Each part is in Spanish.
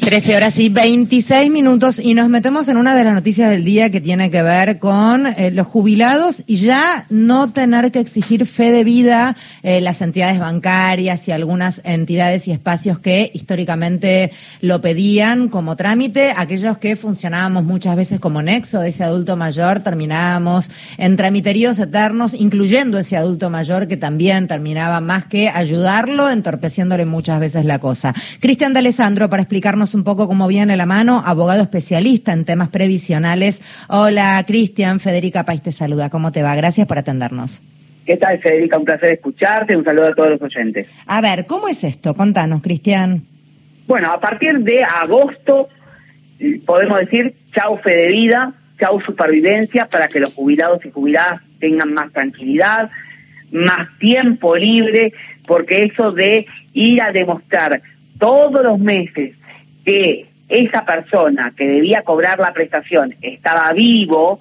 13 horas y 26 minutos y nos metemos en una de las noticias del día que tiene que ver con eh, los jubilados y ya no tener que exigir fe de vida eh, las entidades bancarias y algunas entidades y espacios que históricamente lo pedían como trámite. Aquellos que funcionábamos muchas veces como nexo de ese adulto mayor terminábamos en tramiteríos eternos, incluyendo ese adulto mayor que también terminaba más que ayudarlo, entorpeciéndole muchas veces la cosa. Cristian de Alessandro, para explicarnos un un poco cómo viene la mano, abogado especialista en temas previsionales. Hola, Cristian, Federica País te saluda. ¿Cómo te va? Gracias por atendernos. ¿Qué tal, Federica? Un placer escucharte. Un saludo a todos los oyentes. A ver, ¿cómo es esto? Contanos, Cristian. Bueno, a partir de agosto podemos decir chau fe de vida, chau supervivencia para que los jubilados y jubiladas tengan más tranquilidad, más tiempo libre, porque eso de ir a demostrar todos los meses que esa persona que debía cobrar la prestación estaba vivo,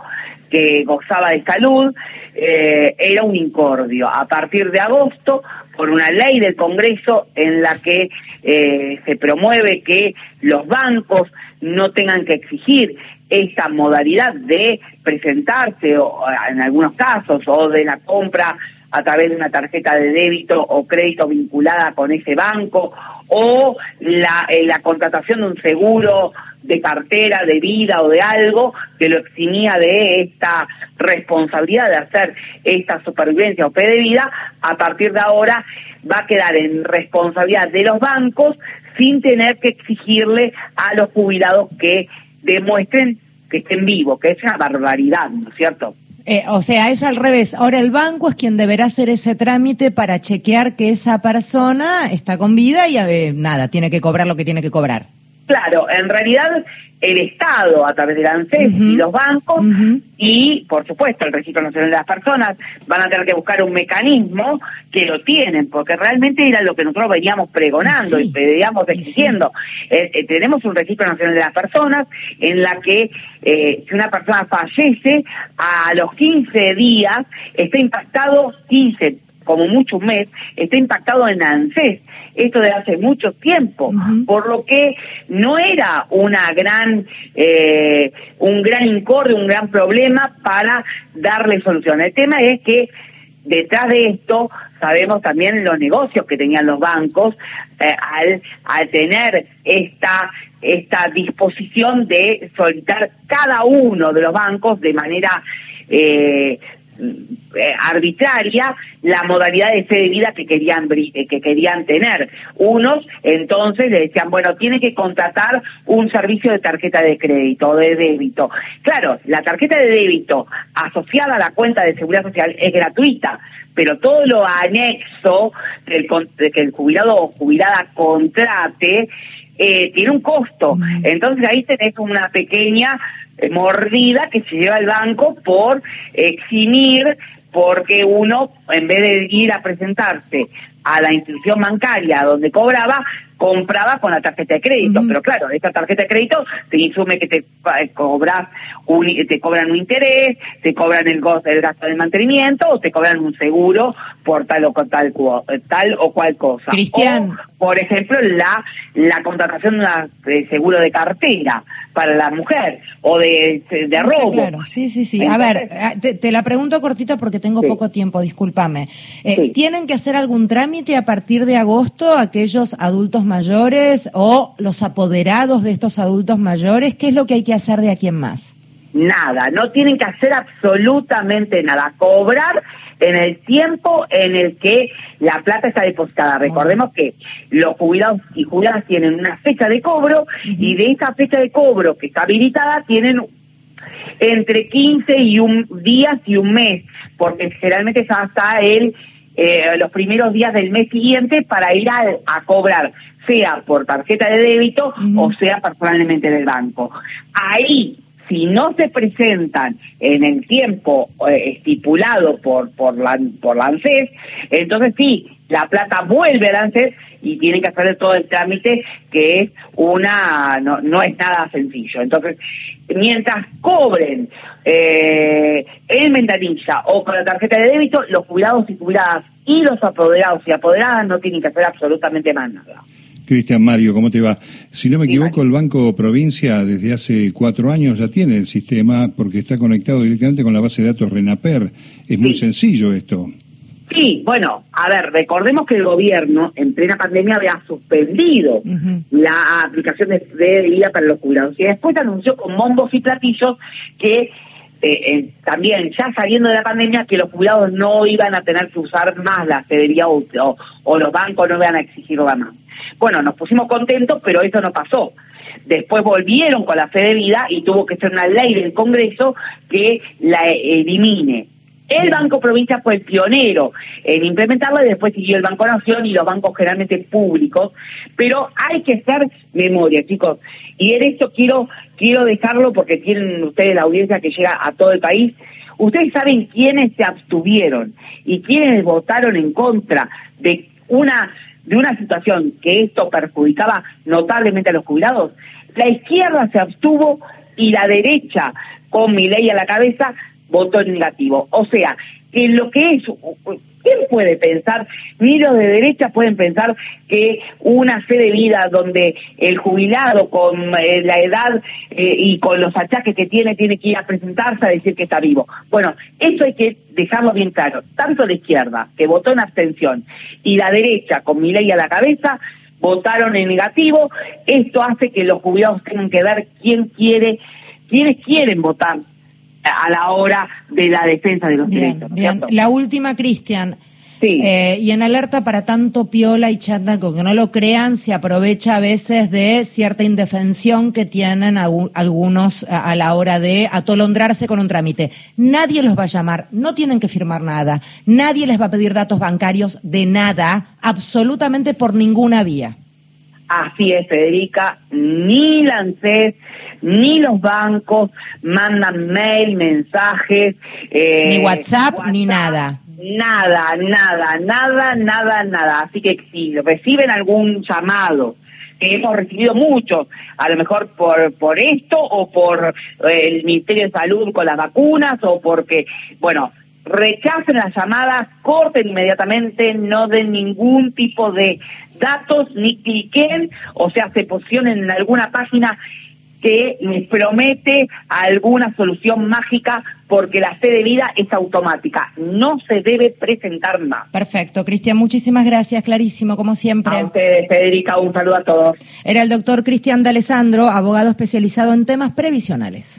que gozaba de salud, eh, era un incordio. A partir de agosto, por una ley del Congreso en la que eh, se promueve que los bancos no tengan que exigir esta modalidad de presentarse, o, en algunos casos, o de la compra a través de una tarjeta de débito o crédito vinculada con ese banco, o la, eh, la contratación de un seguro de cartera, de vida o de algo que lo eximía de esta responsabilidad de hacer esta supervivencia o P de vida, a partir de ahora va a quedar en responsabilidad de los bancos sin tener que exigirle a los jubilados que demuestren que estén vivos, que es una barbaridad, ¿no es cierto? Eh, o sea, es al revés. Ahora el banco es quien deberá hacer ese trámite para chequear que esa persona está con vida y eh, nada, tiene que cobrar lo que tiene que cobrar. Claro, en realidad el Estado a través del ANSES y los bancos y, por supuesto, el Registro Nacional de las Personas van a tener que buscar un mecanismo que lo tienen, porque realmente era lo que nosotros veníamos pregonando y veníamos exigiendo. Eh, eh, tenemos un Registro Nacional de las Personas en la que eh, si una persona fallece, a los 15 días está impactado 15 como mucho un mes, está impactado en ANSES esto de hace mucho tiempo, por lo que no era una gran, eh, un gran incorde, un gran problema para darle solución. El tema es que detrás de esto sabemos también los negocios que tenían los bancos eh, al, al tener esta esta disposición de solicitar cada uno de los bancos de manera eh, arbitraria la modalidad de fe de vida que querían eh, que querían tener. Unos entonces le decían, bueno, tiene que contratar un servicio de tarjeta de crédito o de débito. Claro, la tarjeta de débito asociada a la cuenta de seguridad social es gratuita, pero todo lo anexo del, de que el jubilado o jubilada contrate eh, tiene un costo. Entonces ahí tenés una pequeña eh, mordida que se lleva el banco por eximir porque uno, en vez de ir a presentarse a la institución bancaria donde cobraba, compraba con la tarjeta de crédito. Pero claro, esta tarjeta de crédito te insume que te eh, cobras un, te cobran un interés, te cobran el, el gasto de mantenimiento o te cobran un seguro por tal o tal, tal o cual cosa. Cristian. por ejemplo, la, la contratación de seguro de cartera para la mujer o de, de robo. Claro, sí, sí, sí. a ver, eh, te, la pregunto cortita porque tengo poco tiempo, discúlpame. Eh, ¿Tienen que hacer algún trámite a partir de agosto aquellos adultos mayores o los apoderados de estos adultos mayores? ¿Qué es lo que hay que hacer de aquí en más? Nada, no tienen que hacer absolutamente nada. Cobrar en el tiempo en el que la plata está depositada. Recordemos que los jubilados y jubiladas tienen una fecha de cobro y de esa fecha de cobro que está habilitada tienen entre 15 y un días y un mes, porque generalmente ya está el eh, los primeros días del mes siguiente para ir a, cobrar, sea por tarjeta de débito o sea personalmente del banco. Ahí si no se presentan en el tiempo eh, estipulado por, por, la, ANSES, entonces sí, la plata vuelve al ANSES y tienen que hacer todo el trámite que es una, no, no es nada sencillo. Entonces, mientras cobren eh, en ventanilla o con la tarjeta de débito, los jubilados y jubiladas y los apoderados y apoderadas no tienen que hacer absolutamente más nada. Cristian Mario, ¿cómo te va? Si no me equivoco, el Banco Provincia desde hace cuatro años ya tiene el sistema porque está conectado directamente con la base de datos RENAPER. Es muy sencillo esto. Sí, bueno, a ver, recordemos que el gobierno en plena pandemia había suspendido la aplicación de, de vida para los jubilados y después anunció con bombos y platillos que eh, eh, también ya saliendo de la pandemia que los jubilados no iban a tener que usar más la cedería o, o, los bancos no iban a exigirla más. Bueno, nos pusimos contentos, pero eso no pasó. Después volvieron con la fe de vida y tuvo que ser una ley del Congreso que la elimine. El Banco Provincia fue el pionero en implementarla y después siguió el Banco Nación y los bancos generalmente públicos. Pero hay que hacer memoria, chicos. Y en esto quiero, quiero dejarlo porque tienen ustedes la audiencia que llega a todo el país. Ustedes saben quiénes se abstuvieron y quiénes votaron en contra de una de una situación que esto perjudicaba notablemente a los jubilados. La izquierda se abstuvo y la derecha, con mi ley a la cabeza, votó negativo. O sea, que lo que es, ¿quién puede pensar? Ni los de derecha pueden pensar que una fe de vida donde el jubilado con eh, la edad eh, y con los achaques que tiene tiene que ir a presentarse a decir que está vivo. Bueno, eso hay que dejarlo bien claro. Tanto la izquierda, que votó en abstención, y la derecha, con mi ley a la cabeza, votaron en negativo. Esto hace que los jubilados tengan que ver quién quiere, quiénes quieren votar a la hora de la defensa de los derechos. Bien. La última, Cristian. Sí. Eh, y en alerta para tanto piola y chanda, que no lo crean, se aprovecha a veces de cierta indefensión que tienen algunos a la hora de atolondrarse con un trámite. Nadie los va a llamar, no tienen que firmar nada, nadie les va a pedir datos bancarios de nada, absolutamente por ninguna vía. Así es, Federica, ni la ANSES, ni los bancos mandan mail, mensajes. Eh, ni WhatsApp, ni nada. Nada, nada, nada, nada, nada. Así que si reciben algún llamado, que hemos recibido muchos, a lo mejor por, por esto o por eh, el Ministerio de Salud con las vacunas o porque, bueno, rechacen las llamadas, corten inmediatamente, no den ningún tipo de datos ni cliquen, o sea, se posicionen en alguna página que les promete alguna solución mágica porque la fe de vida es automática, no se debe presentar más. Perfecto, Cristian, muchísimas gracias, clarísimo, como siempre. A ustedes, Federica, un saludo a todos. Era el doctor Cristian de Alessandro, abogado especializado en temas previsionales.